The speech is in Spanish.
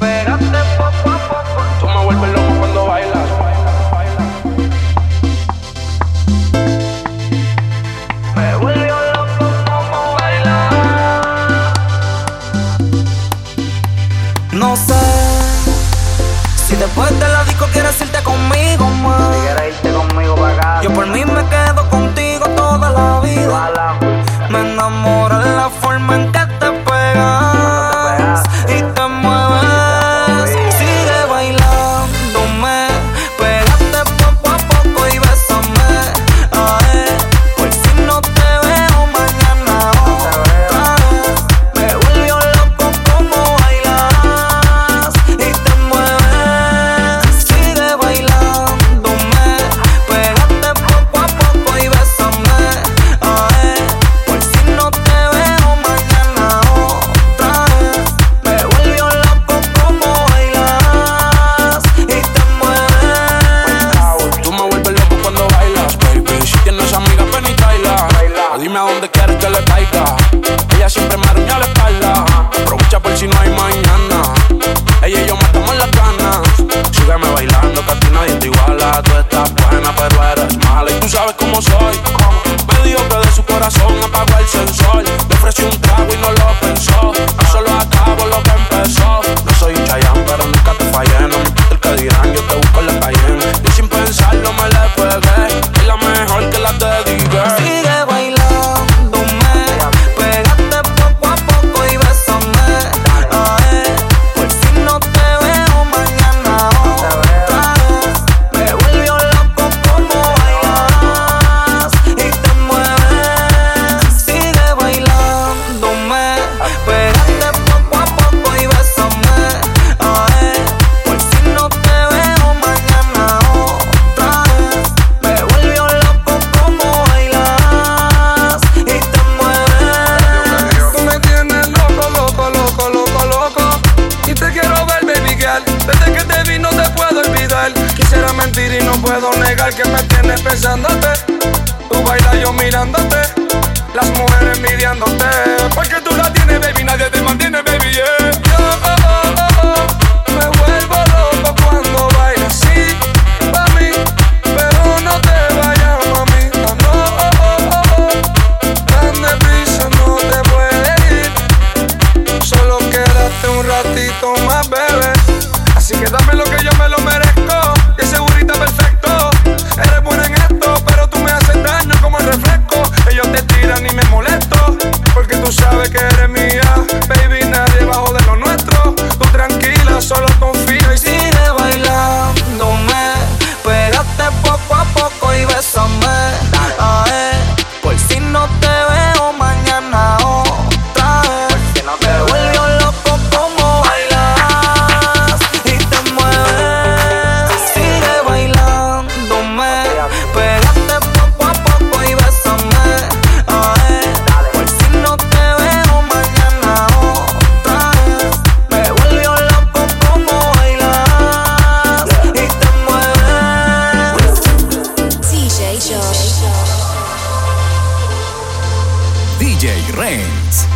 Esperate pa pa pa Tú me vuelves loco cuando bailas. Me vuelvo loco como bailas No sé Si después de la disco quieres irte conmigo más. Ande poco a poco y besame, a. Por si no te veo mañana otra vez. Me volvió loco como bailas y te mueves. Tú me tienes loco, loco, loco, loco, loco. Y te quiero ver, baby girl. Desde que te vi, no te puedo olvidar. Quisiera mentir y no puedo negar que me tienes pensándote. Tú bailas yo mirándote. Las mujeres envidiándote. Porque tú la tienes bebida. Jay Rains.